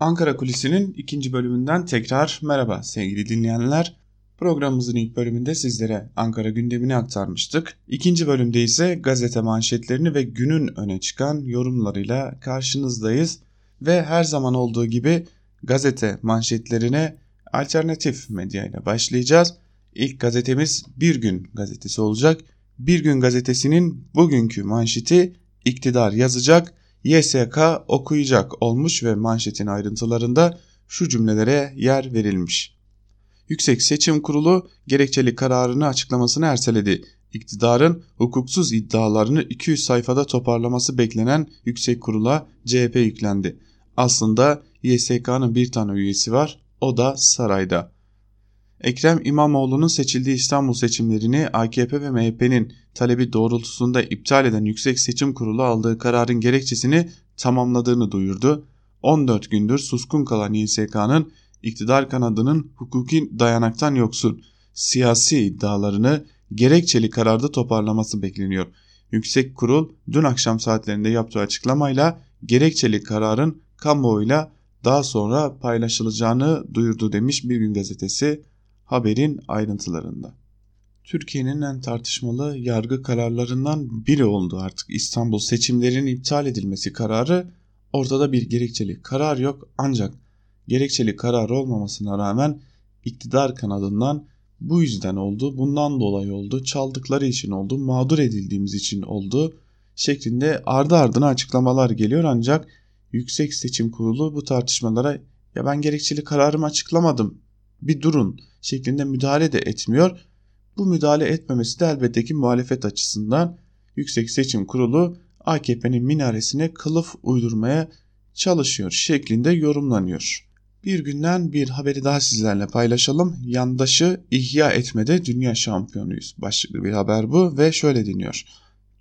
Ankara Kulisi'nin ikinci bölümünden tekrar merhaba sevgili dinleyenler. Programımızın ilk bölümünde sizlere Ankara gündemini aktarmıştık. İkinci bölümde ise gazete manşetlerini ve günün öne çıkan yorumlarıyla karşınızdayız. Ve her zaman olduğu gibi gazete manşetlerine alternatif medya ile başlayacağız. İlk gazetemiz Bir Gün gazetesi olacak. Bir Gün gazetesinin bugünkü manşeti iktidar yazacak, YSK okuyacak olmuş ve manşetin ayrıntılarında şu cümlelere yer verilmiş. Yüksek Seçim Kurulu gerekçeli kararını açıklamasını erteledi. İktidarın hukuksuz iddialarını 200 sayfada toparlaması beklenen Yüksek Kurula CHP yüklendi. Aslında YSK'nın bir tane üyesi var o da sarayda. Ekrem İmamoğlu'nun seçildiği İstanbul seçimlerini AKP ve MHP'nin talebi doğrultusunda iptal eden Yüksek Seçim Kurulu aldığı kararın gerekçesini tamamladığını duyurdu. 14 gündür suskun kalan YSK'nın iktidar kanadının hukuki dayanaktan yoksun siyasi iddialarını gerekçeli kararda toparlaması bekleniyor. Yüksek Kurul dün akşam saatlerinde yaptığı açıklamayla gerekçeli kararın kamuoyuyla daha sonra paylaşılacağını duyurdu demiş Bir Gün Gazetesi haberin ayrıntılarında. Türkiye'nin en tartışmalı yargı kararlarından biri oldu artık İstanbul seçimlerinin iptal edilmesi kararı. Ortada bir gerekçeli karar yok ancak gerekçeli karar olmamasına rağmen iktidar kanadından bu yüzden oldu, bundan dolayı oldu, çaldıkları için oldu, mağdur edildiğimiz için oldu şeklinde ardı ardına açıklamalar geliyor ancak Yüksek Seçim Kurulu bu tartışmalara ya ben gerekçeli kararımı açıklamadım bir durun şeklinde müdahale de etmiyor. Bu müdahale etmemesi de elbette ki muhalefet açısından Yüksek Seçim Kurulu AKP'nin minaresine kılıf uydurmaya çalışıyor şeklinde yorumlanıyor. Bir günden bir haberi daha sizlerle paylaşalım. Yandaşı ihya etmede dünya şampiyonuyuz. Başlıklı bir haber bu ve şöyle deniyor.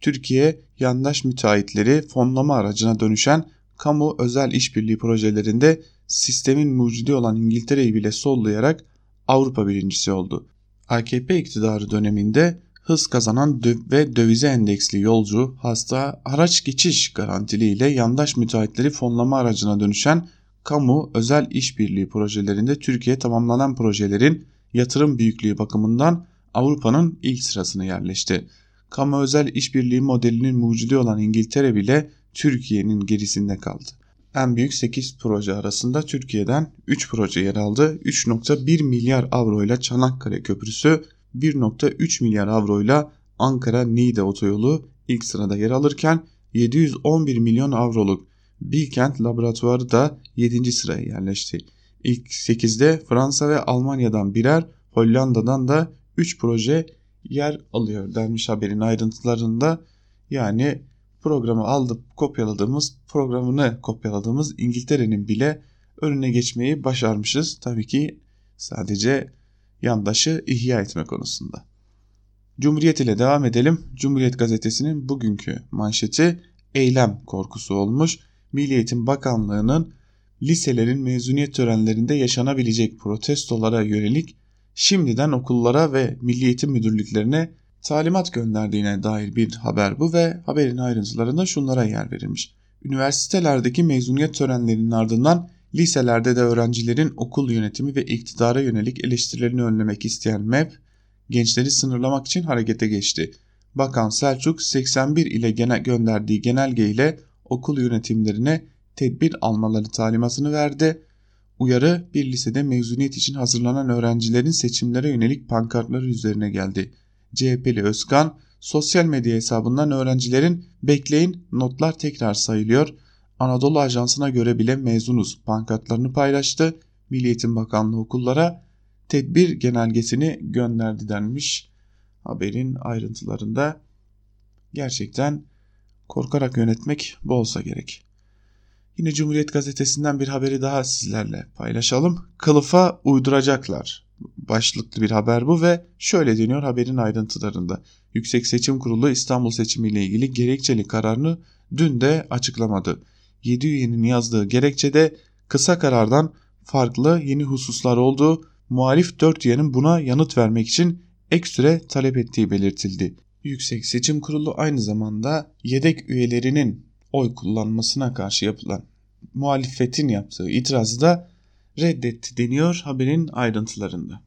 Türkiye yandaş müteahhitleri fonlama aracına dönüşen kamu özel işbirliği projelerinde sistemin mucidi olan İngiltere'yi bile sollayarak Avrupa birincisi oldu. AKP iktidarı döneminde hız kazanan ve dövize endeksli yolcu, hasta, araç geçiş garantiliyle yandaş müteahhitleri fonlama aracına dönüşen kamu özel işbirliği projelerinde Türkiye tamamlanan projelerin yatırım büyüklüğü bakımından Avrupa'nın ilk sırasına yerleşti. Kamu özel işbirliği modelinin mucidi olan İngiltere bile Türkiye'nin gerisinde kaldı. En büyük 8 proje arasında Türkiye'den 3 proje yer aldı. 3.1 milyar avro ile Çanakkale Köprüsü, 1.3 milyar avro ile Ankara-Niğde otoyolu ilk sırada yer alırken 711 milyon avroluk Bilkent laboratuvarı da 7. sıraya yerleşti. İlk 8'de Fransa ve Almanya'dan birer, Hollanda'dan da 3 proje yer alıyor denmiş haberin ayrıntılarında. Yani programı aldık kopyaladığımız programını kopyaladığımız İngiltere'nin bile önüne geçmeyi başarmışız. Tabii ki sadece yandaşı ihya etme konusunda. Cumhuriyet ile devam edelim. Cumhuriyet gazetesinin bugünkü manşeti eylem korkusu olmuş. Milli Eğitim Bakanlığı'nın liselerin mezuniyet törenlerinde yaşanabilecek protestolara yönelik şimdiden okullara ve Milli Eğitim Müdürlüklerine talimat gönderdiğine dair bir haber bu ve haberin ayrıntılarında şunlara yer verilmiş. Üniversitelerdeki mezuniyet törenlerinin ardından liselerde de öğrencilerin okul yönetimi ve iktidara yönelik eleştirilerini önlemek isteyen MEP, gençleri sınırlamak için harekete geçti. Bakan Selçuk 81 ile gene gönderdiği genelge ile okul yönetimlerine tedbir almaları talimatını verdi. Uyarı bir lisede mezuniyet için hazırlanan öğrencilerin seçimlere yönelik pankartları üzerine geldi. CHP'li Özkan sosyal medya hesabından öğrencilerin bekleyin notlar tekrar sayılıyor. Anadolu Ajansı'na göre bile mezunuz pankartlarını paylaştı. Milli Eğitim Bakanlığı okullara tedbir genelgesini gönderdi denmiş. Haberin ayrıntılarında gerçekten korkarak yönetmek bu olsa gerek. Yine Cumhuriyet Gazetesi'nden bir haberi daha sizlerle paylaşalım. Kılıfa uyduracaklar başlıklı bir haber bu ve şöyle deniyor haberin ayrıntılarında. Yüksek Seçim Kurulu İstanbul seçimi ile ilgili gerekçeli kararını dün de açıklamadı. 7 üyenin yazdığı gerekçede kısa karardan farklı yeni hususlar olduğu, muhalif 4 üyenin buna yanıt vermek için ek süre talep ettiği belirtildi. Yüksek Seçim Kurulu aynı zamanda yedek üyelerinin oy kullanmasına karşı yapılan muhalefetin yaptığı itirazı da reddetti deniyor haberin ayrıntılarında.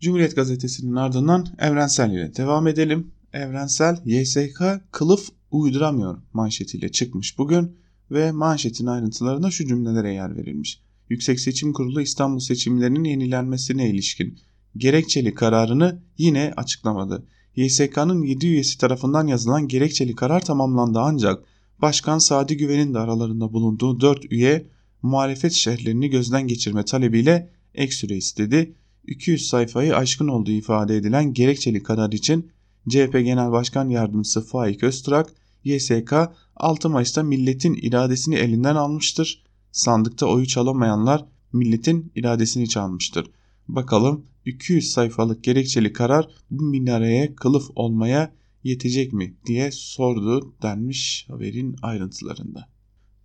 Cumhuriyet Gazetesi'nin ardından Evrensel ile devam edelim. Evrensel YSK kılıf uyduramıyor manşetiyle çıkmış bugün ve manşetin ayrıntılarında şu cümlelere yer verilmiş. Yüksek Seçim Kurulu İstanbul seçimlerinin yenilenmesine ilişkin gerekçeli kararını yine açıklamadı. YSK'nın 7 üyesi tarafından yazılan gerekçeli karar tamamlandı ancak Başkan Sadi Güven'in de aralarında bulunduğu 4 üye muhalefet şerhlerini gözden geçirme talebiyle ek süre istedi. 200 sayfayı aşkın olduğu ifade edilen gerekçeli karar için CHP Genel Başkan Yardımcısı Faik Öztürk, YSK 6 Mayıs'ta milletin iradesini elinden almıştır. Sandıkta oyu çalamayanlar milletin iradesini çalmıştır. Bakalım 200 sayfalık gerekçeli karar bu minareye kılıf olmaya yetecek mi diye sordu denmiş haberin ayrıntılarında.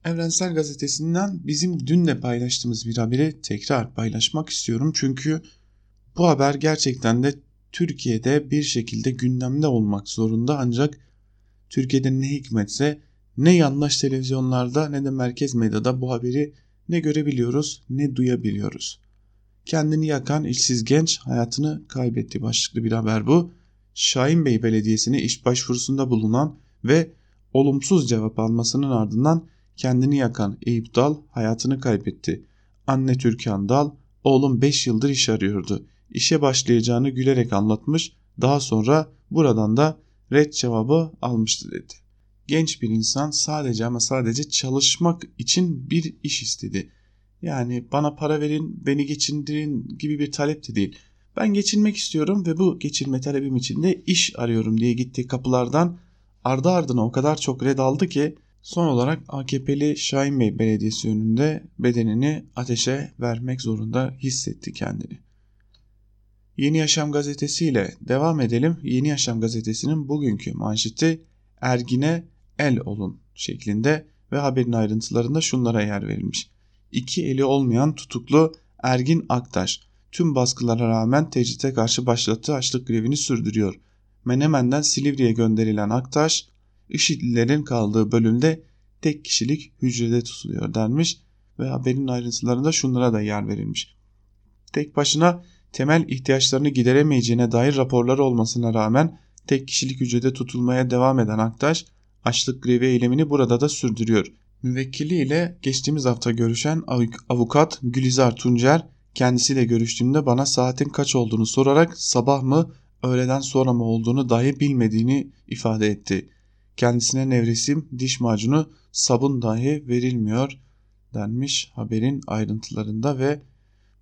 Evrensel Gazetesi'nden bizim dün de paylaştığımız bir haberi tekrar paylaşmak istiyorum. Çünkü bu haber gerçekten de Türkiye'de bir şekilde gündemde olmak zorunda ancak Türkiye'de ne hikmetse ne yandaş televizyonlarda ne de merkez medyada bu haberi ne görebiliyoruz ne duyabiliyoruz. Kendini yakan işsiz genç hayatını kaybetti başlıklı bir haber bu. Şahin Bey Belediyesi'ne iş başvurusunda bulunan ve olumsuz cevap almasının ardından kendini yakan Eyüp Dal hayatını kaybetti. Anne Türkan Dal, oğlum 5 yıldır iş arıyordu. İşe başlayacağını gülerek anlatmış, daha sonra buradan da red cevabı almıştı dedi. Genç bir insan sadece ama sadece çalışmak için bir iş istedi. Yani bana para verin, beni geçindirin gibi bir talep de değil. Ben geçinmek istiyorum ve bu geçinme talebim için de iş arıyorum diye gitti kapılardan ardı ardına o kadar çok red aldı ki son olarak AKP'li Şahin Bey Belediyesi önünde bedenini ateşe vermek zorunda hissetti kendini. Yeni Yaşam Gazetesi ile devam edelim. Yeni Yaşam Gazetesi'nin bugünkü manşeti Ergine el olun şeklinde ve haberin ayrıntılarında şunlara yer verilmiş. İki eli olmayan tutuklu Ergin Aktaş tüm baskılara rağmen tecrite karşı başlattığı açlık grevini sürdürüyor. Menemen'den Silivri'ye gönderilen Aktaş, IŞİD'lilerin kaldığı bölümde tek kişilik hücrede tutuluyor denmiş ve haberin ayrıntılarında şunlara da yer verilmiş. Tek başına temel ihtiyaçlarını gideremeyeceğine dair raporlar olmasına rağmen tek kişilik hücrede tutulmaya devam eden Aktaş, açlık grevi eylemini burada da sürdürüyor. Müvekkili ile geçtiğimiz hafta görüşen avukat Gülizar Tuncer kendisiyle görüştüğümde bana saatin kaç olduğunu sorarak sabah mı öğleden sonra mı olduğunu dahi bilmediğini ifade etti. Kendisine nevresim, diş macunu, sabun dahi verilmiyor denmiş haberin ayrıntılarında ve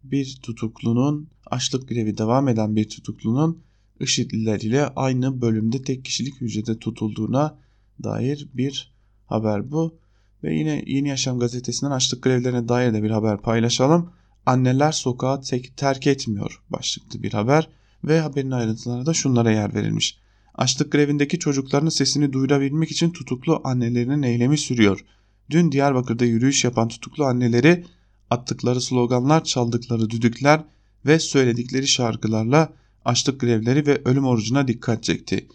bir tutuklunun açlık grevi devam eden bir tutuklunun IŞİD'liler ile aynı bölümde tek kişilik hücrede tutulduğuna dair bir haber bu. Ve yine Yeni Yaşam gazetesinden açlık grevlerine dair de bir haber paylaşalım. Anneler sokağı tek, terk etmiyor başlıklı bir haber ve haberin ayrıntılarına da şunlara yer verilmiş. Açlık grevindeki çocukların sesini duyurabilmek için tutuklu annelerinin eylemi sürüyor. Dün Diyarbakır'da yürüyüş yapan tutuklu anneleri attıkları sloganlar, çaldıkları düdükler ve söyledikleri şarkılarla açlık grevleri ve ölüm orucuna dikkat çekti.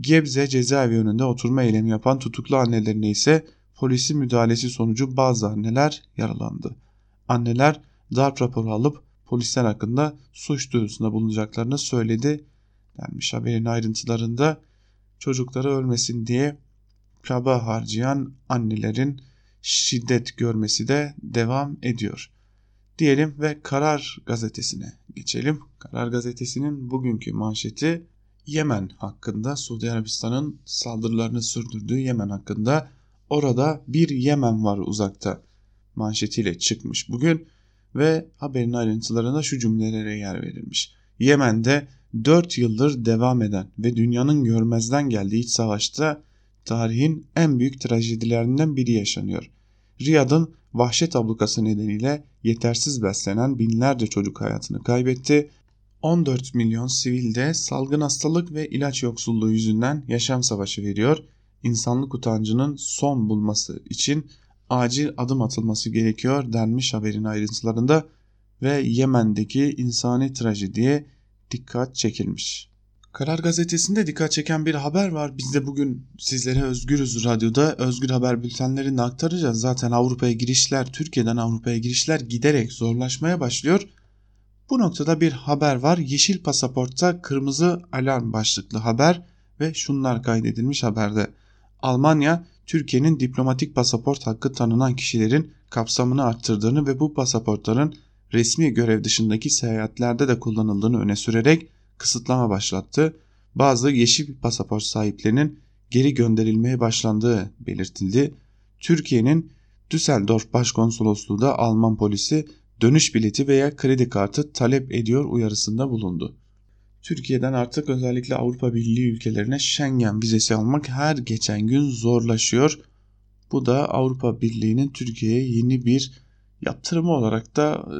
Gebze cezaevi önünde oturma eylemi yapan tutuklu annelerine ise polisin müdahalesi sonucu bazı anneler yaralandı. Anneler darp raporu alıp polisler hakkında suç duyurusunda bulunacaklarını söyledi denmiş haberin ayrıntılarında çocukları ölmesin diye kaba harcayan annelerin şiddet görmesi de devam ediyor. Diyelim ve Karar gazetesine geçelim. Karar gazetesinin bugünkü manşeti Yemen hakkında Suudi Arabistan'ın saldırılarını sürdürdüğü Yemen hakkında orada bir Yemen var uzakta manşetiyle çıkmış bugün ve haberin ayrıntılarına şu cümlelere yer verilmiş. Yemen'de 4 yıldır devam eden ve dünyanın görmezden geldiği iç savaşta tarihin en büyük trajedilerinden biri yaşanıyor. Riyad'ın vahşet ablukası nedeniyle yetersiz beslenen binlerce çocuk hayatını kaybetti. 14 milyon sivil de salgın hastalık ve ilaç yoksulluğu yüzünden yaşam savaşı veriyor. İnsanlık utancının son bulması için acil adım atılması gerekiyor denmiş haberin ayrıntılarında ve Yemen'deki insani trajediye dikkat çekilmiş. Karar Gazetesi'nde dikkat çeken bir haber var. Biz de bugün sizlere Özgürüz Radyo'da Özgür Haber bültenlerini aktaracağız. Zaten Avrupa'ya girişler, Türkiye'den Avrupa'ya girişler giderek zorlaşmaya başlıyor. Bu noktada bir haber var. Yeşil pasaportta kırmızı alarm başlıklı haber ve şunlar kaydedilmiş haberde. Almanya, Türkiye'nin diplomatik pasaport hakkı tanınan kişilerin kapsamını arttırdığını ve bu pasaportların resmi görev dışındaki seyahatlerde de kullanıldığını öne sürerek kısıtlama başlattı. Bazı yeşil pasaport sahiplerinin geri gönderilmeye başlandığı belirtildi. Türkiye'nin Düsseldorf Başkonsolosluğu da Alman polisi dönüş bileti veya kredi kartı talep ediyor uyarısında bulundu. Türkiye'den artık özellikle Avrupa Birliği ülkelerine Schengen vizesi almak her geçen gün zorlaşıyor. Bu da Avrupa Birliği'nin Türkiye'ye yeni bir yaptırımı olarak da e,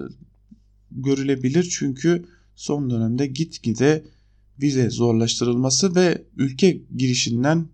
görülebilir. Çünkü son dönemde gitgide vize zorlaştırılması ve ülke girişinden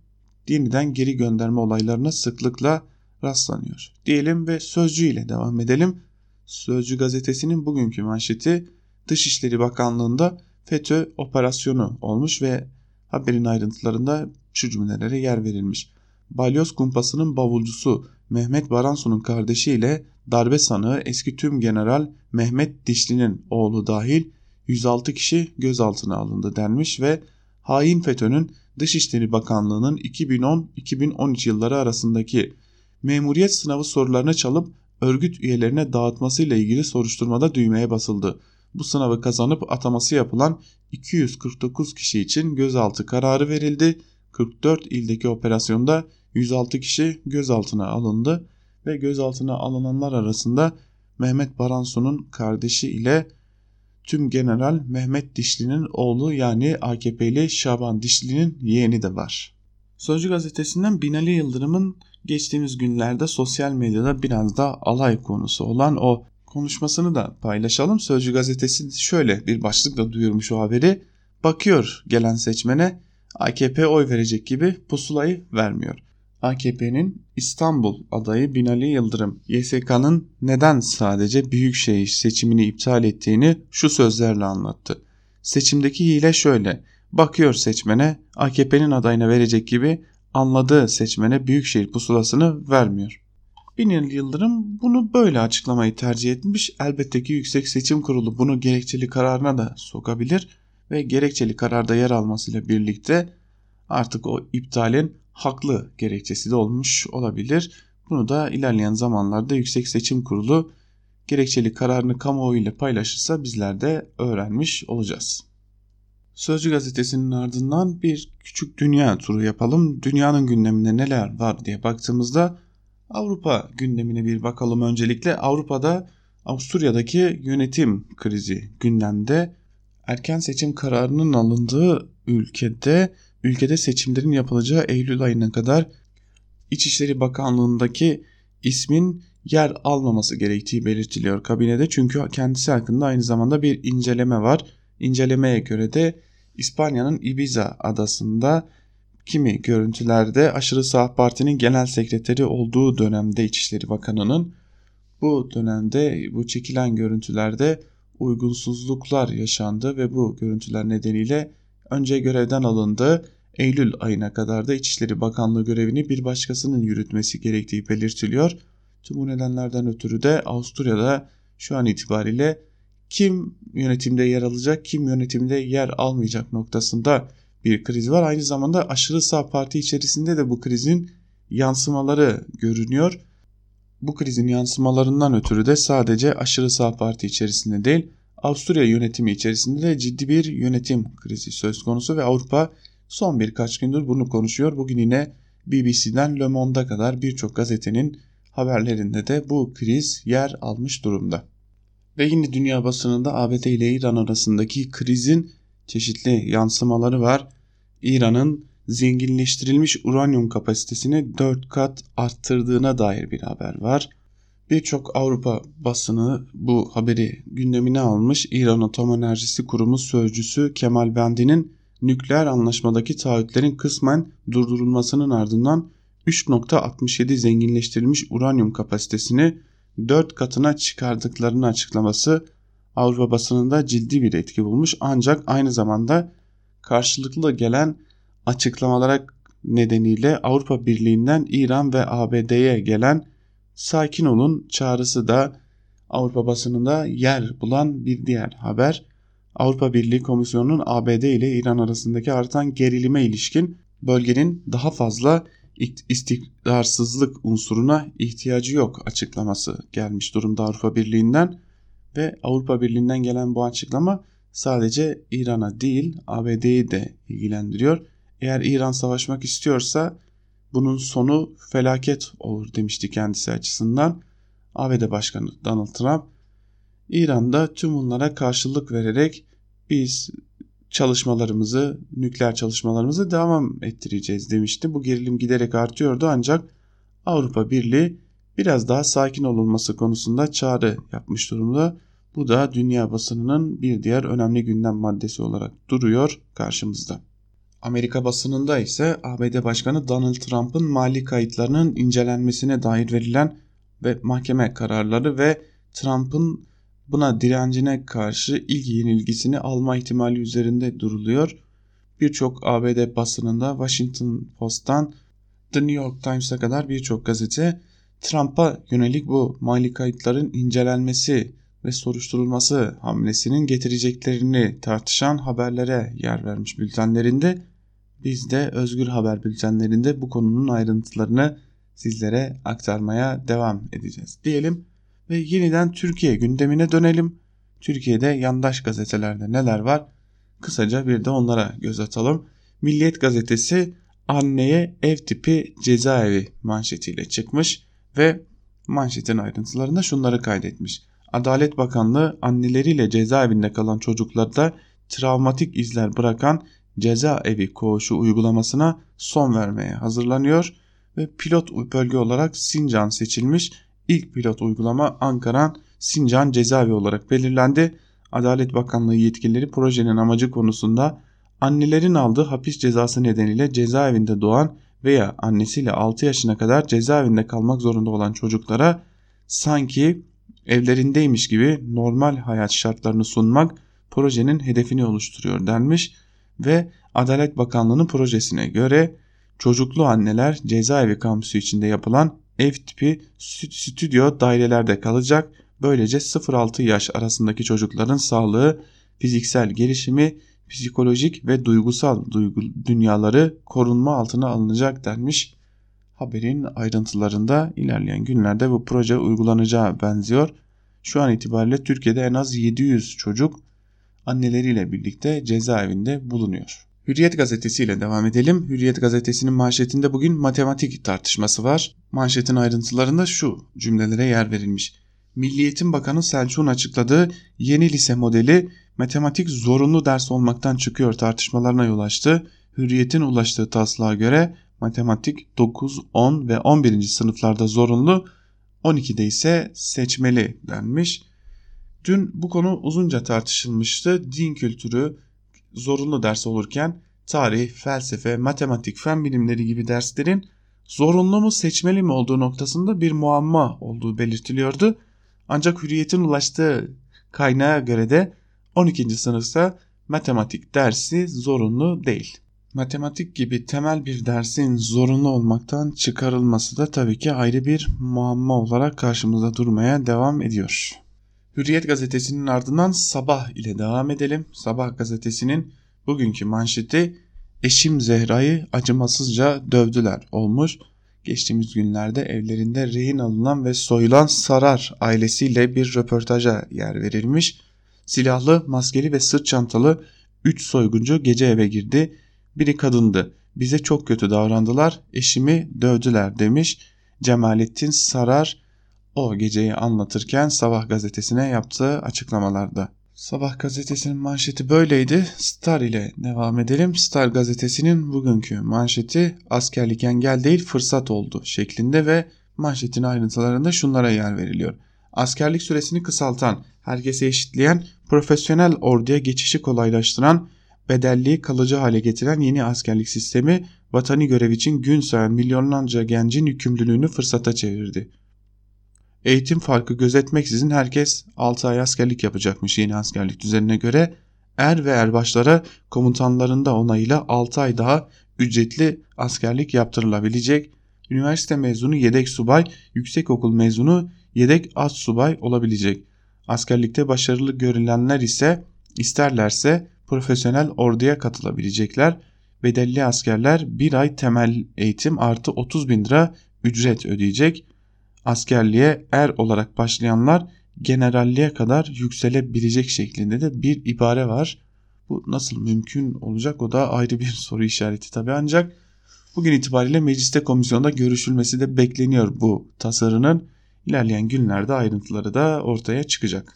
yeniden geri gönderme olaylarına sıklıkla rastlanıyor. Diyelim ve Sözcü ile devam edelim. Sözcü gazetesinin bugünkü manşeti Dışişleri Bakanlığı'nda FETÖ operasyonu olmuş ve haberin ayrıntılarında şu cümlelere yer verilmiş. Balyoz kumpasının bavulcusu Mehmet Baransu'nun kardeşiyle darbe sanığı eski tüm general Mehmet Dişli'nin oğlu dahil 106 kişi gözaltına alındı denmiş ve hain FETÖ'nün Dışişleri Bakanlığı'nın 2010-2013 yılları arasındaki memuriyet sınavı sorularını çalıp örgüt üyelerine dağıtmasıyla ilgili soruşturmada düğmeye basıldı. Bu sınavı kazanıp ataması yapılan 249 kişi için gözaltı kararı verildi. 44 ildeki operasyonda 106 kişi gözaltına alındı ve gözaltına alınanlar arasında Mehmet Baransu'nun kardeşi ile tüm general Mehmet Dişli'nin oğlu yani AKP'li Şaban Dişli'nin yeğeni de var. Sözcü gazetesinden Binali Yıldırım'ın geçtiğimiz günlerde sosyal medyada biraz da alay konusu olan o konuşmasını da paylaşalım. Sözcü gazetesi şöyle bir başlıkla duyurmuş o haberi. Bakıyor gelen seçmene AKP oy verecek gibi pusulayı vermiyor. AKP'nin İstanbul adayı Binali Yıldırım YSK'nın neden sadece büyükşehir seçimini iptal ettiğini şu sözlerle anlattı. Seçimdeki hile şöyle. Bakıyor seçmene AKP'nin adayına verecek gibi anladığı seçmene büyükşehir pusulasını vermiyor. Binali Yıldırım bunu böyle açıklamayı tercih etmiş. Elbette ki Yüksek Seçim Kurulu bunu gerekçeli kararına da sokabilir ve gerekçeli kararda yer almasıyla birlikte artık o iptalin haklı gerekçesi de olmuş olabilir. Bunu da ilerleyen zamanlarda Yüksek Seçim Kurulu gerekçeli kararını kamuoyu ile paylaşırsa bizler de öğrenmiş olacağız. Sözcü gazetesinin ardından bir küçük dünya turu yapalım. Dünyanın gündeminde neler var diye baktığımızda Avrupa gündemine bir bakalım öncelikle. Avrupa'da Avusturya'daki yönetim krizi gündemde. Erken seçim kararının alındığı ülkede ülkede seçimlerin yapılacağı Eylül ayına kadar İçişleri Bakanlığı'ndaki ismin yer almaması gerektiği belirtiliyor kabinede. Çünkü kendisi hakkında aynı zamanda bir inceleme var. İncelemeye göre de İspanya'nın Ibiza adasında kimi görüntülerde aşırı sağ partinin genel sekreteri olduğu dönemde İçişleri Bakanı'nın bu dönemde bu çekilen görüntülerde uygunsuzluklar yaşandı ve bu görüntüler nedeniyle önce görevden alındı. Eylül ayına kadar da İçişleri Bakanlığı görevini bir başkasının yürütmesi gerektiği belirtiliyor. Tüm bu nedenlerden ötürü de Avusturya'da şu an itibariyle kim yönetimde yer alacak, kim yönetimde yer almayacak noktasında bir kriz var. Aynı zamanda aşırı sağ parti içerisinde de bu krizin yansımaları görünüyor. Bu krizin yansımalarından ötürü de sadece aşırı sağ parti içerisinde değil, Avusturya yönetimi içerisinde de ciddi bir yönetim krizi söz konusu ve Avrupa son birkaç gündür bunu konuşuyor. Bugün yine BBC'den Le Monde'a kadar birçok gazetenin haberlerinde de bu kriz yer almış durumda. Ve yine dünya basınında ABD ile İran arasındaki krizin çeşitli yansımaları var. İran'ın zenginleştirilmiş uranyum kapasitesini 4 kat arttırdığına dair bir haber var. Birçok Avrupa basını bu haberi gündemine almış. İran Atom Enerjisi Kurumu sözcüsü Kemal Bendi'nin nükleer anlaşmadaki taahhütlerin kısmen durdurulmasının ardından 3.67 zenginleştirilmiş uranyum kapasitesini 4 katına çıkardıklarını açıklaması Avrupa basınında ciddi bir etki bulmuş ancak aynı zamanda karşılıklı gelen açıklamalara nedeniyle Avrupa Birliği'nden İran ve ABD'ye gelen sakin olun çağrısı da Avrupa basınında yer bulan bir diğer haber. Avrupa Birliği Komisyonu'nun ABD ile İran arasındaki artan gerilime ilişkin bölgenin daha fazla istikrarsızlık unsuruna ihtiyacı yok açıklaması gelmiş durumda Avrupa Birliği'nden ve Avrupa Birliği'nden gelen bu açıklama sadece İran'a değil ABD'yi de ilgilendiriyor. Eğer İran savaşmak istiyorsa bunun sonu felaket olur demişti kendisi açısından. ABD Başkanı Donald Trump İran'da tüm bunlara karşılık vererek biz çalışmalarımızı, nükleer çalışmalarımızı devam ettireceğiz demişti. Bu gerilim giderek artıyordu ancak Avrupa Birliği biraz daha sakin olunması konusunda çağrı yapmış durumda. Bu da dünya basınının bir diğer önemli gündem maddesi olarak duruyor karşımızda. Amerika basınında ise ABD Başkanı Donald Trump'ın mali kayıtlarının incelenmesine dair verilen ve mahkeme kararları ve Trump'ın buna direncine karşı ilk yenilgisini alma ihtimali üzerinde duruluyor. Birçok ABD basınında Washington Post'tan The New York Times'a kadar birçok gazete Trump'a yönelik bu mali kayıtların incelenmesi ve soruşturulması hamlesinin getireceklerini tartışan haberlere yer vermiş bültenlerinde. Biz de Özgür Haber bültenlerinde bu konunun ayrıntılarını sizlere aktarmaya devam edeceğiz diyelim ve yeniden Türkiye gündemine dönelim. Türkiye'de yandaş gazetelerde neler var? Kısaca bir de onlara göz atalım. Milliyet gazetesi anneye ev tipi cezaevi manşetiyle çıkmış ve manşetin ayrıntılarında şunları kaydetmiş. Adalet Bakanlığı anneleriyle cezaevinde kalan çocuklarda travmatik izler bırakan cezaevi koğuşu uygulamasına son vermeye hazırlanıyor ve pilot bölge olarak Sincan seçilmiş. İlk pilot uygulama Ankara Sincan cezaevi olarak belirlendi. Adalet Bakanlığı yetkilileri projenin amacı konusunda annelerin aldığı hapis cezası nedeniyle cezaevinde doğan veya annesiyle 6 yaşına kadar cezaevinde kalmak zorunda olan çocuklara sanki evlerindeymiş gibi normal hayat şartlarını sunmak projenin hedefini oluşturuyor denmiş ve Adalet Bakanlığı'nın projesine göre çocuklu anneler cezaevi kampüsü içinde yapılan ev tipi stüdyo dairelerde kalacak. Böylece 0-6 yaş arasındaki çocukların sağlığı, fiziksel gelişimi, psikolojik ve duygusal duygu dünyaları korunma altına alınacak denmiş. Haberin ayrıntılarında ilerleyen günlerde bu proje uygulanacağı benziyor. Şu an itibariyle Türkiye'de en az 700 çocuk anneleriyle birlikte cezaevinde bulunuyor. Hürriyet gazetesiyle devam edelim. Hürriyet gazetesinin manşetinde bugün matematik tartışması var. Manşetin ayrıntılarında şu cümlelere yer verilmiş. Milliyetin Bakanı Selçuk'un açıkladığı yeni lise modeli matematik zorunlu ders olmaktan çıkıyor tartışmalarına yol açtı. Hürriyet'in ulaştığı taslağa göre matematik 9, 10 ve 11. sınıflarda zorunlu, 12'de ise seçmeli denmiş. Dün bu konu uzunca tartışılmıştı. Din kültürü zorunlu ders olurken tarih, felsefe, matematik, fen bilimleri gibi derslerin zorunlu mu seçmeli mi olduğu noktasında bir muamma olduğu belirtiliyordu. Ancak hürriyetin ulaştığı kaynağa göre de 12. sınıfta matematik dersi zorunlu değil. Matematik gibi temel bir dersin zorunlu olmaktan çıkarılması da tabii ki ayrı bir muamma olarak karşımıza durmaya devam ediyor. Hürriyet gazetesinin ardından Sabah ile devam edelim. Sabah gazetesinin bugünkü manşeti eşim Zehra'yı acımasızca dövdüler olmuş. Geçtiğimiz günlerde evlerinde rehin alınan ve soyulan Sarar ailesiyle bir röportaja yer verilmiş. Silahlı, maskeli ve sırt çantalı 3 soyguncu gece eve girdi. Biri kadındı. Bize çok kötü davrandılar. Eşimi dövdüler demiş. Cemalettin Sarar o geceyi anlatırken Sabah gazetesine yaptığı açıklamalarda. Sabah gazetesinin manşeti böyleydi. Star ile devam edelim. Star gazetesinin bugünkü manşeti askerlik engel değil fırsat oldu şeklinde ve manşetin ayrıntılarında şunlara yer veriliyor. Askerlik süresini kısaltan, herkese eşitleyen, profesyonel orduya geçişi kolaylaştıran, bedelliği kalıcı hale getiren yeni askerlik sistemi vatani görev için gün sayan milyonlarca gencin yükümlülüğünü fırsata çevirdi. Eğitim farkı gözetmeksizin herkes 6 ay askerlik yapacakmış yeni askerlik düzenine göre. er ve erbaşlara komutanlarında onayıyla 6 ay daha ücretli askerlik yaptırılabilecek. Üniversite mezunu yedek subay, yüksekokul mezunu yedek az subay olabilecek. Askerlikte başarılı görülenler ise isterlerse profesyonel orduya katılabilecekler. Bedelli askerler bir ay temel eğitim artı 30 bin lira ücret ödeyecek. Askerliğe er olarak başlayanlar generalliğe kadar yükselebilecek şeklinde de bir ibare var. Bu nasıl mümkün olacak o da ayrı bir soru işareti tabi ancak bugün itibariyle mecliste komisyonda görüşülmesi de bekleniyor bu tasarının. İlerleyen günlerde ayrıntıları da ortaya çıkacak.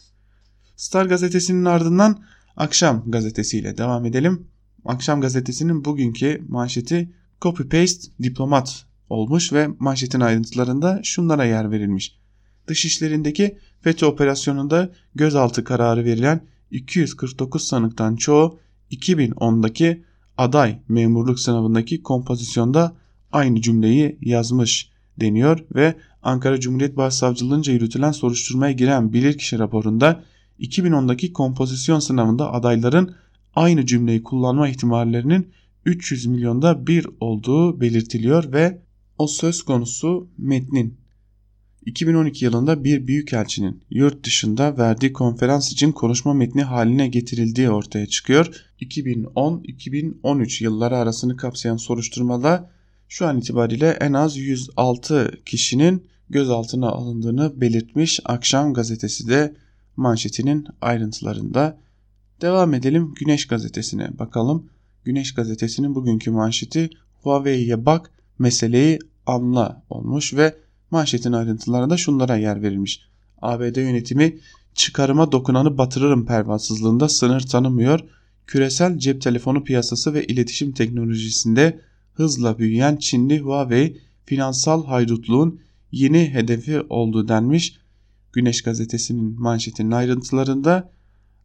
Star gazetesinin ardından Akşam gazetesiyle devam edelim. Akşam gazetesinin bugünkü manşeti copy paste diplomat olmuş ve manşetin ayrıntılarında şunlara yer verilmiş. Dışişlerindeki FETÖ operasyonunda gözaltı kararı verilen 249 sanıktan çoğu 2010'daki aday memurluk sınavındaki kompozisyonda aynı cümleyi yazmış deniyor ve Ankara Cumhuriyet Başsavcılığınca yürütülen soruşturmaya giren bilirkişi raporunda 2010'daki kompozisyon sınavında adayların aynı cümleyi kullanma ihtimallerinin 300 milyonda bir olduğu belirtiliyor ve o söz konusu metnin 2012 yılında bir büyükelçinin yurt dışında verdiği konferans için konuşma metni haline getirildiği ortaya çıkıyor. 2010-2013 yılları arasını kapsayan soruşturmada şu an itibariyle en az 106 kişinin gözaltına alındığını belirtmiş. Akşam gazetesi de manşetinin ayrıntılarında. Devam edelim Güneş gazetesine bakalım. Güneş gazetesinin bugünkü manşeti Huawei'ye bak meseleyi anla olmuş ve manşetin ayrıntılarında şunlara yer verilmiş. ABD yönetimi çıkarıma dokunanı batırırım pervasızlığında sınır tanımıyor. Küresel cep telefonu piyasası ve iletişim teknolojisinde hızla büyüyen Çinli Huawei finansal haydutluğun yeni hedefi oldu denmiş. Güneş gazetesinin manşetinin ayrıntılarında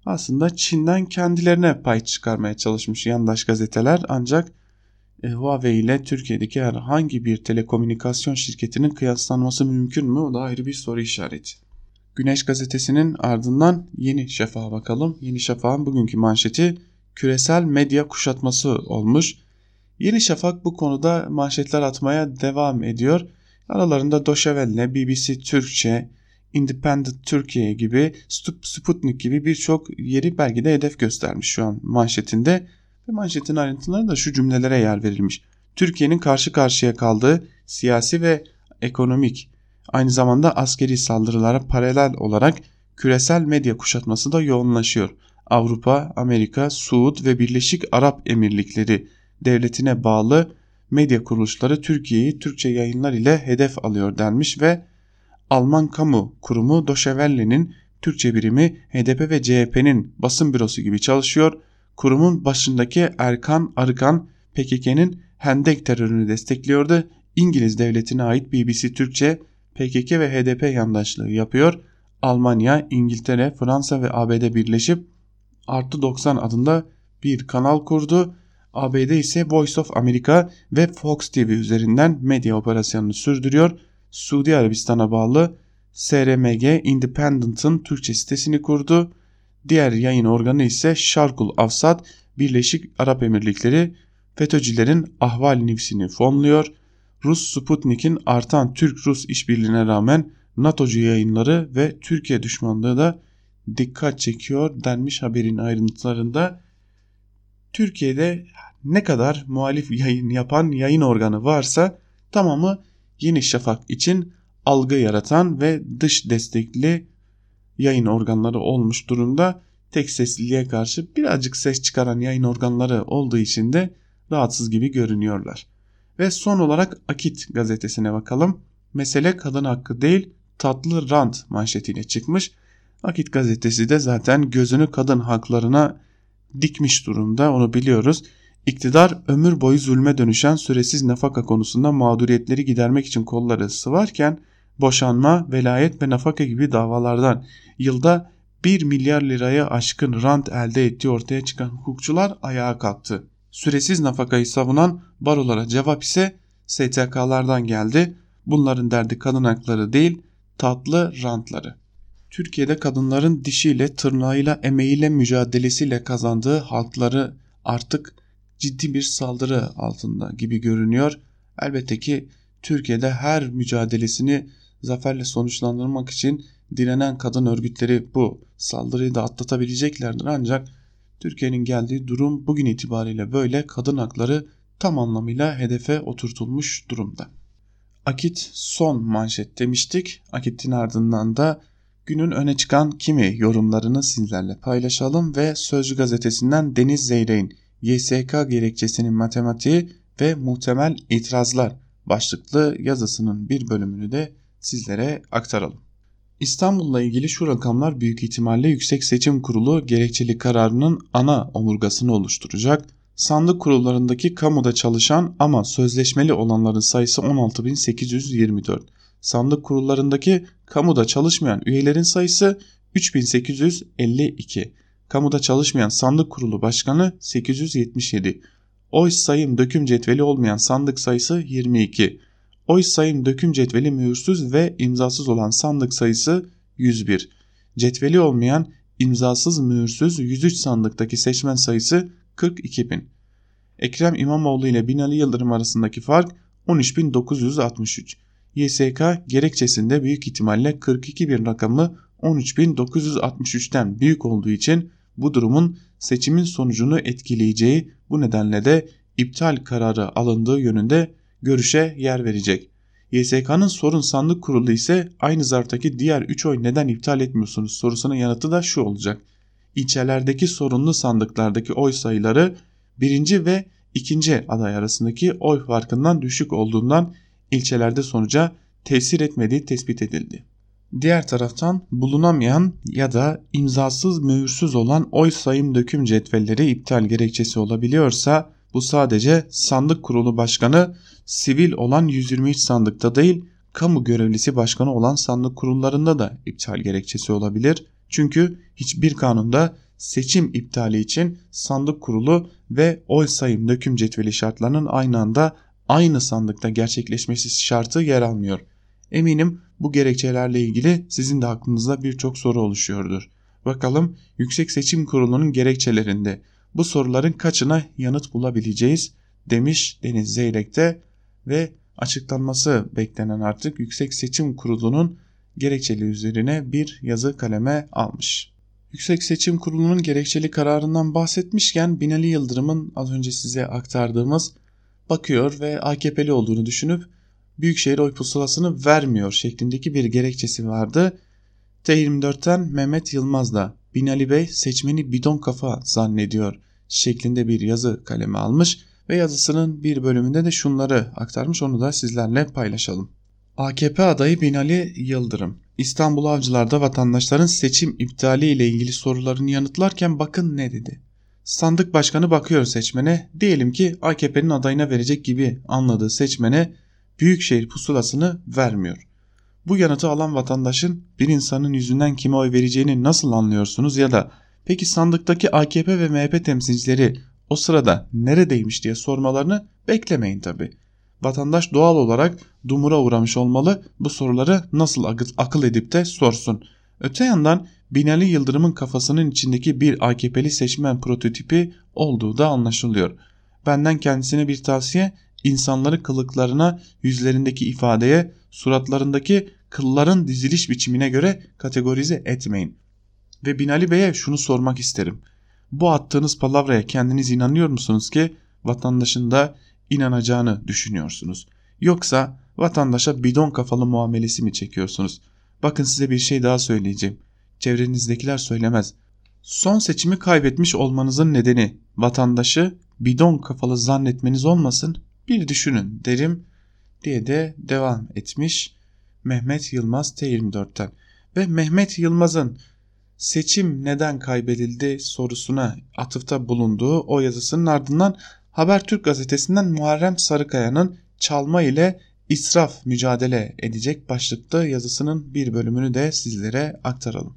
aslında Çin'den kendilerine pay çıkarmaya çalışmış yandaş gazeteler ancak Huawei ile Türkiye'deki herhangi bir telekomünikasyon şirketinin kıyaslanması mümkün mü? O da ayrı bir soru işareti. Güneş gazetesinin ardından Yeni Şafak'a bakalım. Yeni Şafak'ın bugünkü manşeti küresel medya kuşatması olmuş. Yeni Şafak bu konuda manşetler atmaya devam ediyor. Aralarında Doşevelle, BBC Türkçe, Independent Türkiye gibi Sputnik gibi birçok yeri belgede hedef göstermiş şu an manşetinde. Ve manşetin ayrıntılarında şu cümlelere yer verilmiş. Türkiye'nin karşı karşıya kaldığı siyasi ve ekonomik aynı zamanda askeri saldırılara paralel olarak küresel medya kuşatması da yoğunlaşıyor. Avrupa, Amerika, Suud ve Birleşik Arap Emirlikleri devletine bağlı medya kuruluşları Türkiye'yi Türkçe yayınlar ile hedef alıyor denmiş ve Alman kamu kurumu Doşevelle'nin Türkçe birimi HDP ve CHP'nin basın bürosu gibi çalışıyor. Kurumun başındaki Erkan Arıkan PKK'nın Hendek terörünü destekliyordu. İngiliz devletine ait BBC Türkçe PKK ve HDP yandaşlığı yapıyor. Almanya, İngiltere, Fransa ve ABD birleşip Artı 90 adında bir kanal kurdu. ABD ise Voice of America ve Fox TV üzerinden medya operasyonunu sürdürüyor. Suudi Arabistan'a bağlı SRMG Independent'ın Türkçe sitesini kurdu. Diğer yayın organı ise Şarkul Afsat Birleşik Arap Emirlikleri FETÖ'cülerin ahval nifsini fonluyor. Rus Sputnik'in artan Türk-Rus işbirliğine rağmen NATO'cu yayınları ve Türkiye düşmanlığı da dikkat çekiyor denmiş haberin ayrıntılarında. Türkiye'de ne kadar muhalif yayın yapan yayın organı varsa tamamı Yeni Şafak için algı yaratan ve dış destekli yayın organları olmuş durumda. Tek sesliliğe karşı birazcık ses çıkaran yayın organları olduğu için de rahatsız gibi görünüyorlar. Ve son olarak Akit gazetesine bakalım. Mesele kadın hakkı değil tatlı rant manşetiyle çıkmış. Akit gazetesi de zaten gözünü kadın haklarına dikmiş durumda onu biliyoruz. İktidar ömür boyu zulme dönüşen süresiz nafaka konusunda mağduriyetleri gidermek için kolları sıvarken boşanma, velayet ve nafaka gibi davalardan yılda 1 milyar liraya aşkın rant elde ettiği ortaya çıkan hukukçular ayağa kalktı. Süresiz nafakayı savunan barolara cevap ise STK'lardan geldi. Bunların derdi kadın hakları değil tatlı rantları. Türkiye'de kadınların dişiyle, tırnağıyla, emeğiyle, mücadelesiyle kazandığı halkları artık ciddi bir saldırı altında gibi görünüyor. Elbette ki Türkiye'de her mücadelesini zaferle sonuçlandırmak için direnen kadın örgütleri bu saldırıyı da atlatabileceklerdir ancak Türkiye'nin geldiği durum bugün itibariyle böyle kadın hakları tam anlamıyla hedefe oturtulmuş durumda. Akit son manşet demiştik. Akit'in ardından da günün öne çıkan kimi yorumlarını sizlerle paylaşalım ve Sözcü gazetesinden Deniz Zeyrek'in YSK gerekçesinin matematiği ve muhtemel itirazlar başlıklı yazısının bir bölümünü de sizlere aktaralım. İstanbul'la ilgili şu rakamlar büyük ihtimalle Yüksek Seçim Kurulu gerekçeli kararının ana omurgasını oluşturacak. Sandık kurullarındaki kamuda çalışan ama sözleşmeli olanların sayısı 16.824. Sandık kurullarındaki kamuda çalışmayan üyelerin sayısı 3852. Kamuda çalışmayan sandık kurulu başkanı 877. Oy sayım döküm cetveli olmayan sandık sayısı 22. Oy sayım döküm cetveli mühürsüz ve imzasız olan sandık sayısı 101. Cetveli olmayan imzasız mühürsüz 103 sandıktaki seçmen sayısı 42 bin. Ekrem İmamoğlu ile Binali Yıldırım arasındaki fark 13.963. YSK gerekçesinde büyük ihtimalle 42 bin rakamı 13.963'ten büyük olduğu için bu durumun seçimin sonucunu etkileyeceği bu nedenle de iptal kararı alındığı yönünde görüşe yer verecek. YSK'nın sorun sandık kurulu ise aynı zarftaki diğer 3 oy neden iptal etmiyorsunuz sorusunun yanıtı da şu olacak. İlçelerdeki sorunlu sandıklardaki oy sayıları birinci ve ikinci aday arasındaki oy farkından düşük olduğundan ilçelerde sonuca tesir etmediği tespit edildi. Diğer taraftan bulunamayan ya da imzasız mühürsüz olan oy sayım döküm cetvelleri iptal gerekçesi olabiliyorsa bu sadece sandık kurulu başkanı sivil olan 123 sandıkta değil kamu görevlisi başkanı olan sandık kurullarında da iptal gerekçesi olabilir. Çünkü hiçbir kanunda seçim iptali için sandık kurulu ve oy sayım döküm cetveli şartlarının aynı anda aynı sandıkta gerçekleşmesi şartı yer almıyor. Eminim bu gerekçelerle ilgili sizin de aklınızda birçok soru oluşuyordur. Bakalım Yüksek Seçim Kurulu'nun gerekçelerinde bu soruların kaçına yanıt bulabileceğiz demiş Deniz Zeyrek'te ve açıklanması beklenen artık Yüksek Seçim Kurulu'nun gerekçeli üzerine bir yazı kaleme almış. Yüksek Seçim Kurulu'nun gerekçeli kararından bahsetmişken Binali Yıldırım'ın az önce size aktardığımız bakıyor ve AKP'li olduğunu düşünüp Büyükşehir oy pusulasını vermiyor şeklindeki bir gerekçesi vardı. T24'ten Mehmet Yılmaz da Binali Bey seçmeni bidon kafa zannediyor şeklinde bir yazı kaleme almış ve yazısının bir bölümünde de şunları aktarmış onu da sizlerle paylaşalım. AKP adayı Binali Yıldırım İstanbul Avcılar'da vatandaşların seçim iptali ile ilgili sorularını yanıtlarken bakın ne dedi. Sandık başkanı bakıyor seçmene diyelim ki AKP'nin adayına verecek gibi anladığı seçmene büyükşehir pusulasını vermiyor. Bu yanıtı alan vatandaşın bir insanın yüzünden kime oy vereceğini nasıl anlıyorsunuz ya da peki sandıktaki AKP ve MHP temsilcileri o sırada neredeymiş diye sormalarını beklemeyin tabi. Vatandaş doğal olarak dumura uğramış olmalı bu soruları nasıl akıl edip de sorsun. Öte yandan Binali Yıldırım'ın kafasının içindeki bir AKP'li seçmen prototipi olduğu da anlaşılıyor. Benden kendisine bir tavsiye insanları kılıklarına, yüzlerindeki ifadeye, suratlarındaki kılların diziliş biçimine göre kategorize etmeyin. Ve Binali Bey'e şunu sormak isterim. Bu attığınız palavraya kendiniz inanıyor musunuz ki vatandaşın da inanacağını düşünüyorsunuz? Yoksa vatandaşa bidon kafalı muamelesi mi çekiyorsunuz? Bakın size bir şey daha söyleyeceğim. Çevrenizdekiler söylemez. Son seçimi kaybetmiş olmanızın nedeni vatandaşı bidon kafalı zannetmeniz olmasın bir düşünün derim diye de devam etmiş Mehmet Yılmaz T24'ten. Ve Mehmet Yılmaz'ın seçim neden kaybedildi sorusuna atıfta bulunduğu o yazısının ardından Habertürk gazetesinden Muharrem Sarıkaya'nın çalma ile israf mücadele edecek başlıkta yazısının bir bölümünü de sizlere aktaralım.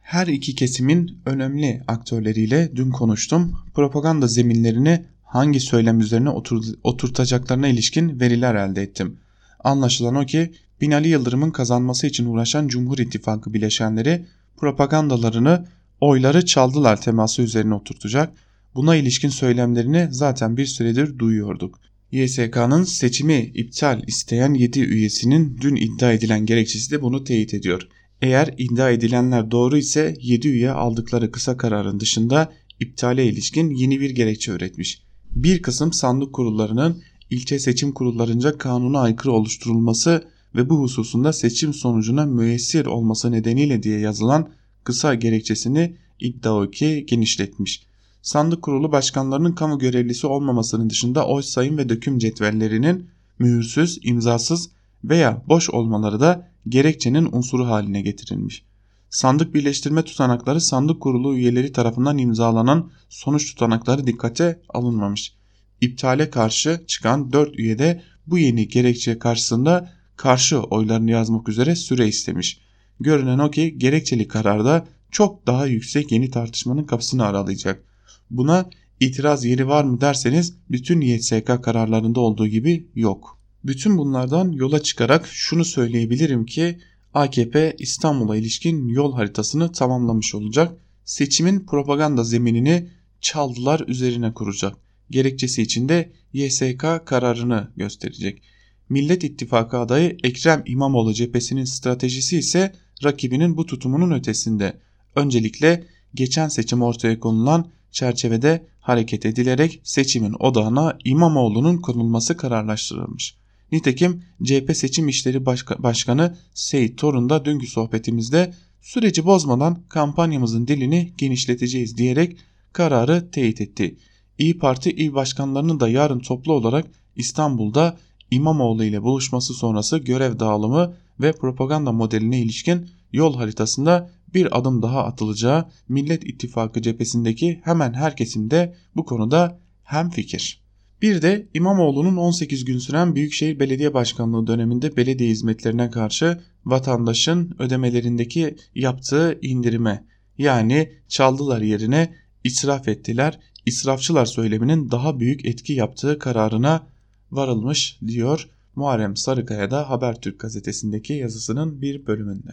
Her iki kesimin önemli aktörleriyle dün konuştum. Propaganda zeminlerini hangi söylem üzerine otur, oturtacaklarına ilişkin veriler elde ettim. Anlaşılan o ki Binali Yıldırım'ın kazanması için uğraşan Cumhur İttifakı bileşenleri propagandalarını oyları çaldılar teması üzerine oturtacak. Buna ilişkin söylemlerini zaten bir süredir duyuyorduk. YSK'nın seçimi iptal isteyen 7 üyesinin dün iddia edilen gerekçesi de bunu teyit ediyor. Eğer iddia edilenler doğru ise 7 üye aldıkları kısa kararın dışında iptale ilişkin yeni bir gerekçe üretmiş. Bir kısım sandık kurullarının ilçe seçim kurullarınca kanuna aykırı oluşturulması ve bu hususunda seçim sonucuna müessir olması nedeniyle diye yazılan kısa gerekçesini iddia ki genişletmiş. Sandık kurulu başkanlarının kamu görevlisi olmamasının dışında oy sayım ve döküm cetvellerinin mühürsüz, imzasız veya boş olmaları da gerekçenin unsuru haline getirilmiş. Sandık birleştirme tutanakları sandık kurulu üyeleri tarafından imzalanan sonuç tutanakları dikkate alınmamış. İptale karşı çıkan 4 üye de bu yeni gerekçe karşısında karşı oylarını yazmak üzere süre istemiş. Görünen o ki gerekçeli kararda çok daha yüksek yeni tartışmanın kapısını aralayacak. Buna itiraz yeri var mı derseniz bütün YSK kararlarında olduğu gibi yok. Bütün bunlardan yola çıkarak şunu söyleyebilirim ki AKP İstanbul'a ilişkin yol haritasını tamamlamış olacak. Seçimin propaganda zeminini çaldılar üzerine kuracak. Gerekçesi için de YSK kararını gösterecek. Millet İttifakı adayı Ekrem İmamoğlu cephesinin stratejisi ise rakibinin bu tutumunun ötesinde. Öncelikle geçen seçim ortaya konulan çerçevede hareket edilerek seçimin odağına İmamoğlu'nun konulması kararlaştırılmış. Nitekim CHP Seçim İşleri Başka Başkanı Seyit Torun da dünkü sohbetimizde süreci bozmadan kampanyamızın dilini genişleteceğiz diyerek kararı teyit etti. İyi Parti il başkanlarının da yarın toplu olarak İstanbul'da İmamoğlu ile buluşması sonrası görev dağılımı ve propaganda modeline ilişkin yol haritasında bir adım daha atılacağı Millet İttifakı cephesindeki hemen herkesin de bu konuda hem fikir. Bir de İmamoğlu'nun 18 gün süren Büyükşehir Belediye Başkanlığı döneminde belediye hizmetlerine karşı vatandaşın ödemelerindeki yaptığı indirime yani çaldılar yerine israf ettiler, israfçılar söyleminin daha büyük etki yaptığı kararına varılmış diyor Muharrem Sarıkaya da Habertürk gazetesindeki yazısının bir bölümünde.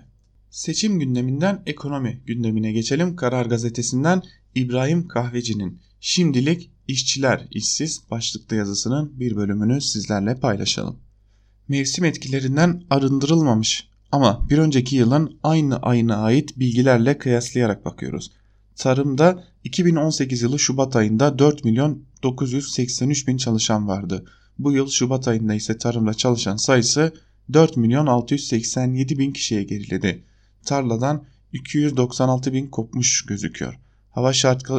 Seçim gündeminden ekonomi gündemine geçelim. Karar gazetesinden İbrahim Kahveci'nin şimdilik işçiler işsiz başlıklı yazısının bir bölümünü sizlerle paylaşalım. Mevsim etkilerinden arındırılmamış ama bir önceki yılın aynı ayına ait bilgilerle kıyaslayarak bakıyoruz. Tarımda 2018 yılı Şubat ayında 4 milyon 983 bin çalışan vardı. Bu yıl Şubat ayında ise tarımda çalışan sayısı 4 milyon 687 bin kişiye geriledi. Tarladan 296 bin kopmuş gözüküyor. Hava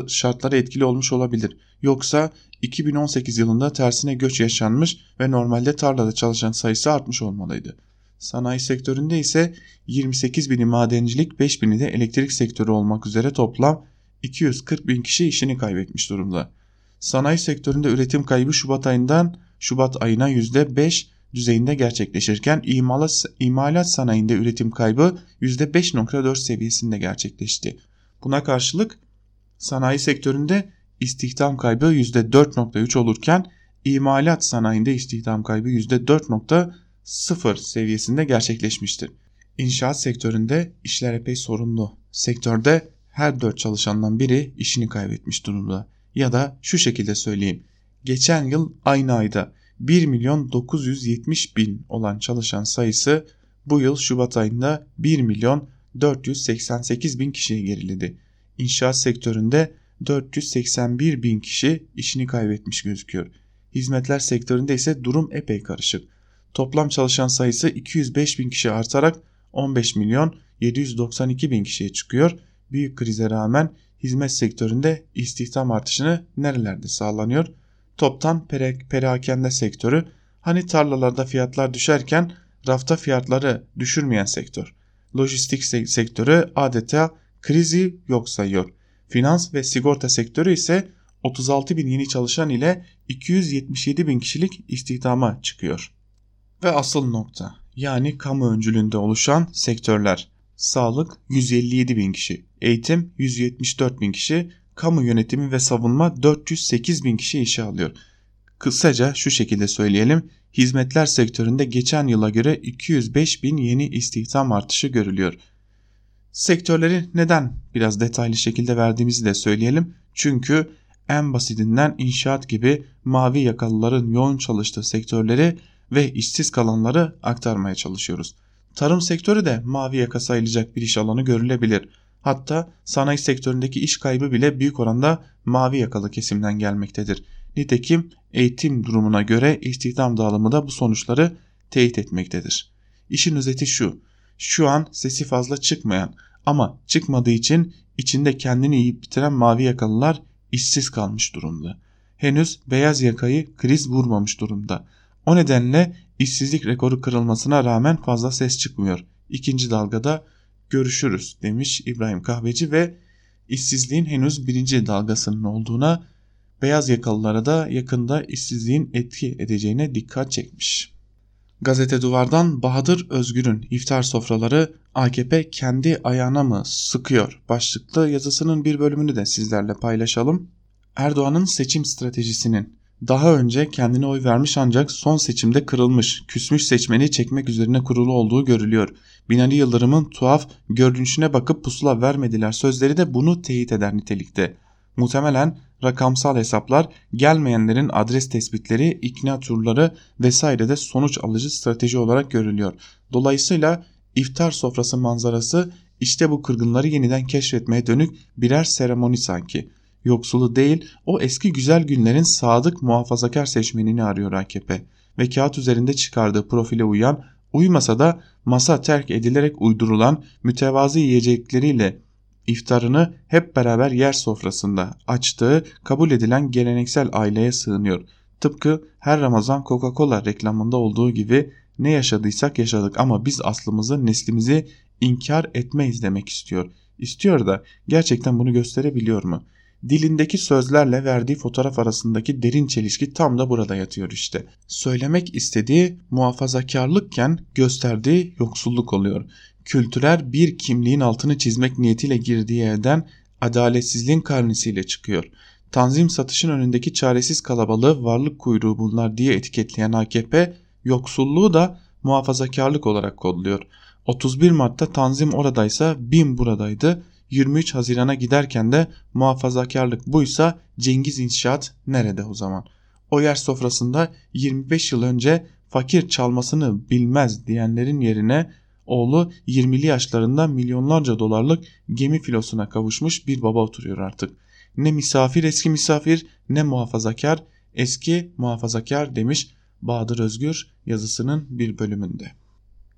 şartları etkili olmuş olabilir. Yoksa 2018 yılında tersine göç yaşanmış ve normalde tarlada çalışan sayısı artmış olmalıydı. Sanayi sektöründe ise 28 bini madencilik 5 bini de elektrik sektörü olmak üzere toplam 240 bin kişi işini kaybetmiş durumda. Sanayi sektöründe üretim kaybı Şubat ayından Şubat ayına %5 düzeyinde gerçekleşirken imalat, imalat sanayinde üretim kaybı %5.4 seviyesinde gerçekleşti. Buna karşılık sanayi sektöründe istihdam kaybı %4.3 olurken imalat sanayinde istihdam kaybı %4.0 seviyesinde gerçekleşmiştir. İnşaat sektöründe işler epey sorunlu. Sektörde her 4 çalışandan biri işini kaybetmiş durumda. Ya da şu şekilde söyleyeyim. Geçen yıl aynı ayda 1 milyon 970 bin olan çalışan sayısı bu yıl Şubat ayında 1 milyon 488 bin kişiye geriledi. İnşaat sektöründe 481 bin kişi işini kaybetmiş gözüküyor. Hizmetler sektöründe ise durum epey karışık. Toplam çalışan sayısı 205 bin kişi artarak 15 milyon 792 bin kişiye çıkıyor. Büyük krize rağmen hizmet sektöründe istihdam artışını nerelerde sağlanıyor? toptan perakende sektörü hani tarlalarda fiyatlar düşerken rafta fiyatları düşürmeyen sektör. Lojistik sektörü adeta krizi yok sayıyor. Finans ve sigorta sektörü ise 36 bin yeni çalışan ile 277 bin kişilik istihdama çıkıyor. Ve asıl nokta yani kamu öncülüğünde oluşan sektörler. Sağlık 157 bin kişi, eğitim 174 bin kişi, kamu yönetimi ve savunma 408 bin kişi işe alıyor. Kısaca şu şekilde söyleyelim hizmetler sektöründe geçen yıla göre 205 bin yeni istihdam artışı görülüyor. Sektörleri neden biraz detaylı şekilde verdiğimizi de söyleyelim. Çünkü en basitinden inşaat gibi mavi yakalıların yoğun çalıştığı sektörleri ve işsiz kalanları aktarmaya çalışıyoruz. Tarım sektörü de mavi yaka sayılacak bir iş alanı görülebilir. Hatta sanayi sektöründeki iş kaybı bile büyük oranda mavi yakalı kesimden gelmektedir. Nitekim eğitim durumuna göre istihdam dağılımı da bu sonuçları teyit etmektedir. İşin özeti şu. Şu an sesi fazla çıkmayan ama çıkmadığı için içinde kendini yiyip bitiren mavi yakalılar işsiz kalmış durumda. Henüz beyaz yakayı kriz vurmamış durumda. O nedenle işsizlik rekoru kırılmasına rağmen fazla ses çıkmıyor. İkinci dalgada görüşürüz demiş İbrahim Kahveci ve işsizliğin henüz birinci dalgasının olduğuna beyaz yakalılara da yakında işsizliğin etki edeceğine dikkat çekmiş. Gazete Duvar'dan Bahadır Özgür'ün iftar sofraları AKP kendi ayağına mı sıkıyor başlıklı yazısının bir bölümünü de sizlerle paylaşalım. Erdoğan'ın seçim stratejisinin daha önce kendine oy vermiş ancak son seçimde kırılmış, küsmüş seçmeni çekmek üzerine kurulu olduğu görülüyor. Binali Yıldırım'ın tuhaf görünüşüne bakıp pusula vermediler sözleri de bunu teyit eder nitelikte. Muhtemelen rakamsal hesaplar, gelmeyenlerin adres tespitleri, ikna turları vesaire de sonuç alıcı strateji olarak görülüyor. Dolayısıyla iftar sofrası manzarası işte bu kırgınları yeniden keşfetmeye dönük birer seremoni sanki. Yoksulu değil o eski güzel günlerin sadık muhafazakar seçmenini arıyor AKP ve kağıt üzerinde çıkardığı profile uyan uymasa da masa terk edilerek uydurulan mütevazı yiyecekleriyle iftarını hep beraber yer sofrasında açtığı kabul edilen geleneksel aileye sığınıyor. Tıpkı her Ramazan Coca-Cola reklamında olduğu gibi ne yaşadıysak yaşadık ama biz aslımızı neslimizi inkar etmeyiz demek istiyor. İstiyor da gerçekten bunu gösterebiliyor mu? Dilindeki sözlerle verdiği fotoğraf arasındaki derin çelişki tam da burada yatıyor işte. Söylemek istediği muhafazakarlıkken gösterdiği yoksulluk oluyor kültürel bir kimliğin altını çizmek niyetiyle girdiği evden adaletsizliğin karnesiyle çıkıyor. Tanzim satışın önündeki çaresiz kalabalığı varlık kuyruğu bunlar diye etiketleyen AKP yoksulluğu da muhafazakarlık olarak kodluyor. 31 Mart'ta Tanzim oradaysa BİM buradaydı. 23 Haziran'a giderken de muhafazakarlık buysa Cengiz İnşaat nerede o zaman? O yer sofrasında 25 yıl önce fakir çalmasını bilmez diyenlerin yerine Oğlu 20'li yaşlarında milyonlarca dolarlık gemi filosuna kavuşmuş bir baba oturuyor artık. Ne misafir eski misafir ne muhafazakar eski muhafazakar demiş Bahadır Özgür yazısının bir bölümünde.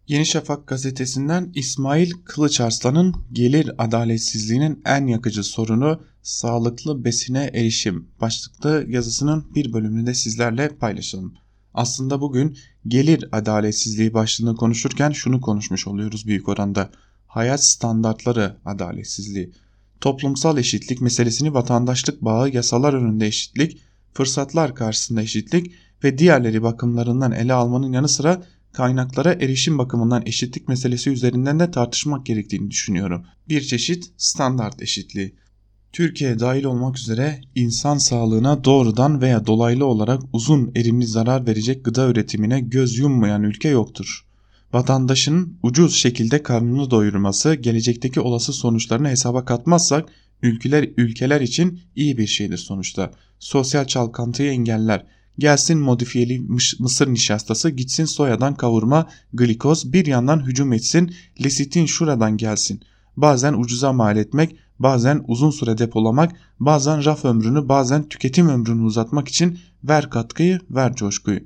Yeni Şafak gazetesinden İsmail Kılıçarslan'ın gelir adaletsizliğinin en yakıcı sorunu sağlıklı besine erişim başlıklı yazısının bir bölümünü de sizlerle paylaşalım. Aslında bugün gelir adaletsizliği başlığını konuşurken şunu konuşmuş oluyoruz büyük oranda. Hayat standartları adaletsizliği. Toplumsal eşitlik meselesini vatandaşlık bağı, yasalar önünde eşitlik, fırsatlar karşısında eşitlik ve diğerleri bakımlarından ele almanın yanı sıra kaynaklara erişim bakımından eşitlik meselesi üzerinden de tartışmak gerektiğini düşünüyorum. Bir çeşit standart eşitliği. Türkiye dahil olmak üzere insan sağlığına doğrudan veya dolaylı olarak uzun erimli zarar verecek gıda üretimine göz yummayan ülke yoktur. Vatandaşın ucuz şekilde karnını doyurması gelecekteki olası sonuçlarını hesaba katmazsak ülkeler, ülkeler için iyi bir şeydir sonuçta. Sosyal çalkantıyı engeller. Gelsin modifiyeli mısır nişastası gitsin soyadan kavurma glikoz bir yandan hücum etsin lesitin şuradan gelsin. Bazen ucuza mal etmek bazen uzun süre depolamak, bazen raf ömrünü, bazen tüketim ömrünü uzatmak için ver katkıyı, ver coşkuyu.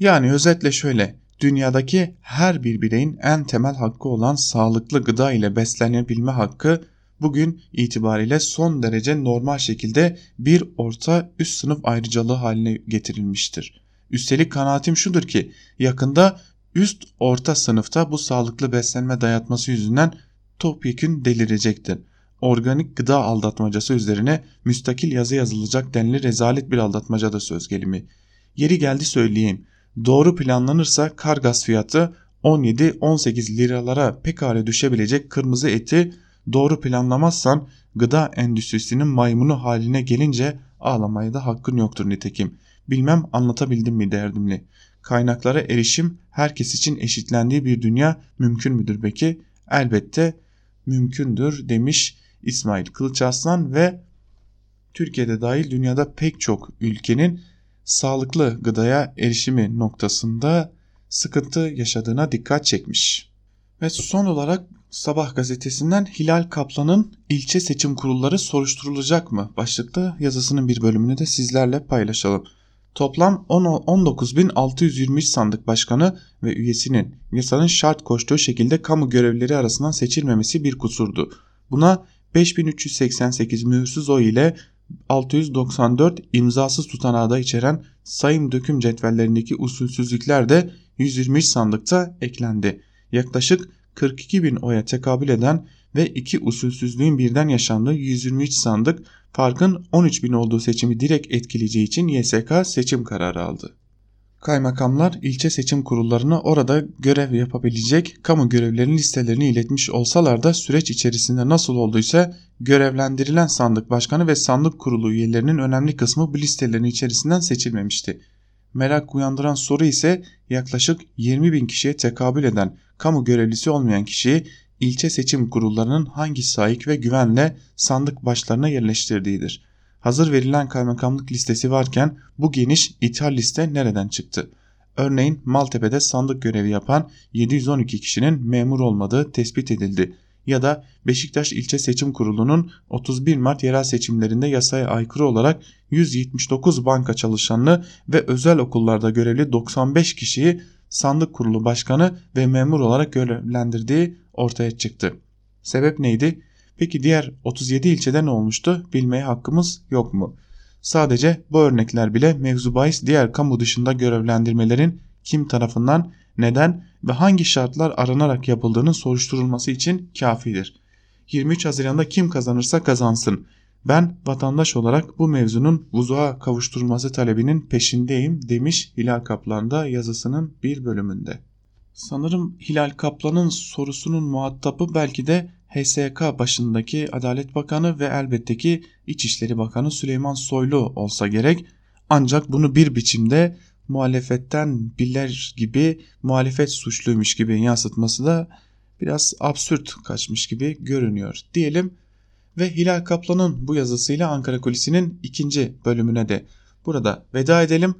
Yani özetle şöyle, dünyadaki her bir bireyin en temel hakkı olan sağlıklı gıda ile beslenebilme hakkı bugün itibariyle son derece normal şekilde bir orta üst sınıf ayrıcalığı haline getirilmiştir. Üstelik kanaatim şudur ki yakında üst orta sınıfta bu sağlıklı beslenme dayatması yüzünden topyekün delirecektir organik gıda aldatmacası üzerine müstakil yazı yazılacak denli rezalet bir aldatmaca da söz gelimi. Yeri geldi söyleyeyim. Doğru planlanırsa kargas fiyatı 17-18 liralara pekala düşebilecek kırmızı eti doğru planlamazsan gıda endüstrisinin maymunu haline gelince ağlamaya da hakkın yoktur nitekim. Bilmem anlatabildim mi derdimli. kaynaklara erişim herkes için eşitlendiği bir dünya mümkün müdür peki? Elbette mümkündür demiş İsmail Kılıçarslan ve Türkiye'de dahil dünyada pek çok ülkenin sağlıklı gıdaya erişimi noktasında sıkıntı yaşadığına dikkat çekmiş. Ve son olarak Sabah gazetesinden Hilal Kaplan'ın ilçe seçim kurulları soruşturulacak mı başlıklı yazısının bir bölümünü de sizlerle paylaşalım. Toplam 19.623 sandık başkanı ve üyesinin yasanın şart koştuğu şekilde kamu görevlileri arasından seçilmemesi bir kusurdu. Buna 5388 mühürsüz oy ile 694 imzasız tutanağı da içeren sayım döküm cetvellerindeki usulsüzlükler de 123 sandıkta eklendi. Yaklaşık 42 bin oya tekabül eden ve iki usulsüzlüğün birden yaşandığı 123 sandık farkın 13 bin olduğu seçimi direkt etkileyeceği için YSK seçim kararı aldı. Kaymakamlar ilçe seçim kurullarına orada görev yapabilecek kamu görevlerinin listelerini iletmiş olsalar da süreç içerisinde nasıl olduysa görevlendirilen sandık başkanı ve sandık kurulu üyelerinin önemli kısmı bu listelerin içerisinden seçilmemişti. Merak uyandıran soru ise yaklaşık 20 bin kişiye tekabül eden kamu görevlisi olmayan kişiyi ilçe seçim kurullarının hangi sahip ve güvenle sandık başlarına yerleştirdiğidir. Hazır verilen kaymakamlık listesi varken bu geniş ithal liste nereden çıktı? Örneğin Maltepe'de sandık görevi yapan 712 kişinin memur olmadığı tespit edildi. Ya da Beşiktaş İlçe Seçim Kurulu'nun 31 Mart yerel seçimlerinde yasaya aykırı olarak 179 banka çalışanını ve özel okullarda görevli 95 kişiyi sandık kurulu başkanı ve memur olarak görevlendirdiği ortaya çıktı. Sebep neydi? Peki diğer 37 ilçede ne olmuştu? Bilmeye hakkımız yok mu? Sadece bu örnekler bile mevzu diğer kamu dışında görevlendirmelerin kim tarafından, neden ve hangi şartlar aranarak yapıldığının soruşturulması için kafidir. 23 Haziran'da kim kazanırsa kazansın. Ben vatandaş olarak bu mevzunun vuzuğa kavuşturulması talebinin peşindeyim demiş Hilal Kaplan da yazısının bir bölümünde. Sanırım Hilal Kaplan'ın sorusunun muhatabı belki de HSK başındaki Adalet Bakanı ve elbette ki İçişleri Bakanı Süleyman Soylu olsa gerek. Ancak bunu bir biçimde muhalefetten bilir gibi muhalefet suçluymuş gibi yansıtması da biraz absürt kaçmış gibi görünüyor diyelim. Ve Hilal Kaplan'ın bu yazısıyla Ankara Kulisi'nin ikinci bölümüne de burada veda edelim.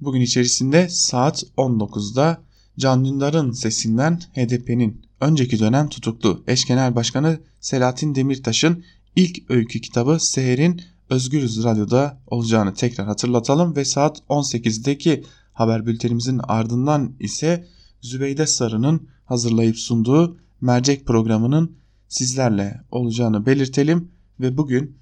Bugün içerisinde saat 19'da Can Dündar'ın sesinden HDP'nin önceki dönem tutuklu eş genel başkanı Selahattin Demirtaş'ın ilk öykü kitabı Seher'in Özgürüz Radyo'da olacağını tekrar hatırlatalım ve saat 18'deki haber bültenimizin ardından ise Zübeyde Sarı'nın hazırlayıp sunduğu mercek programının sizlerle olacağını belirtelim ve bugün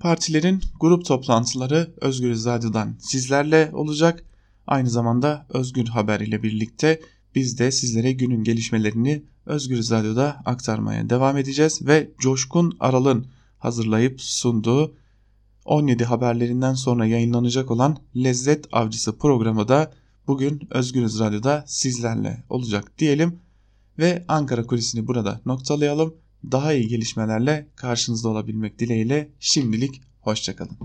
partilerin grup toplantıları Özgürüz Radyo'dan sizlerle olacak. Aynı zamanda Özgür Haber ile birlikte biz de sizlere günün gelişmelerini Özgürüz Radyo'da aktarmaya devam edeceğiz ve Coşkun Aral'ın hazırlayıp sunduğu 17 haberlerinden sonra yayınlanacak olan Lezzet Avcısı programı da bugün Özgürüz Radyo'da sizlerle olacak diyelim ve Ankara kulisini burada noktalayalım. Daha iyi gelişmelerle karşınızda olabilmek dileğiyle şimdilik hoşçakalın.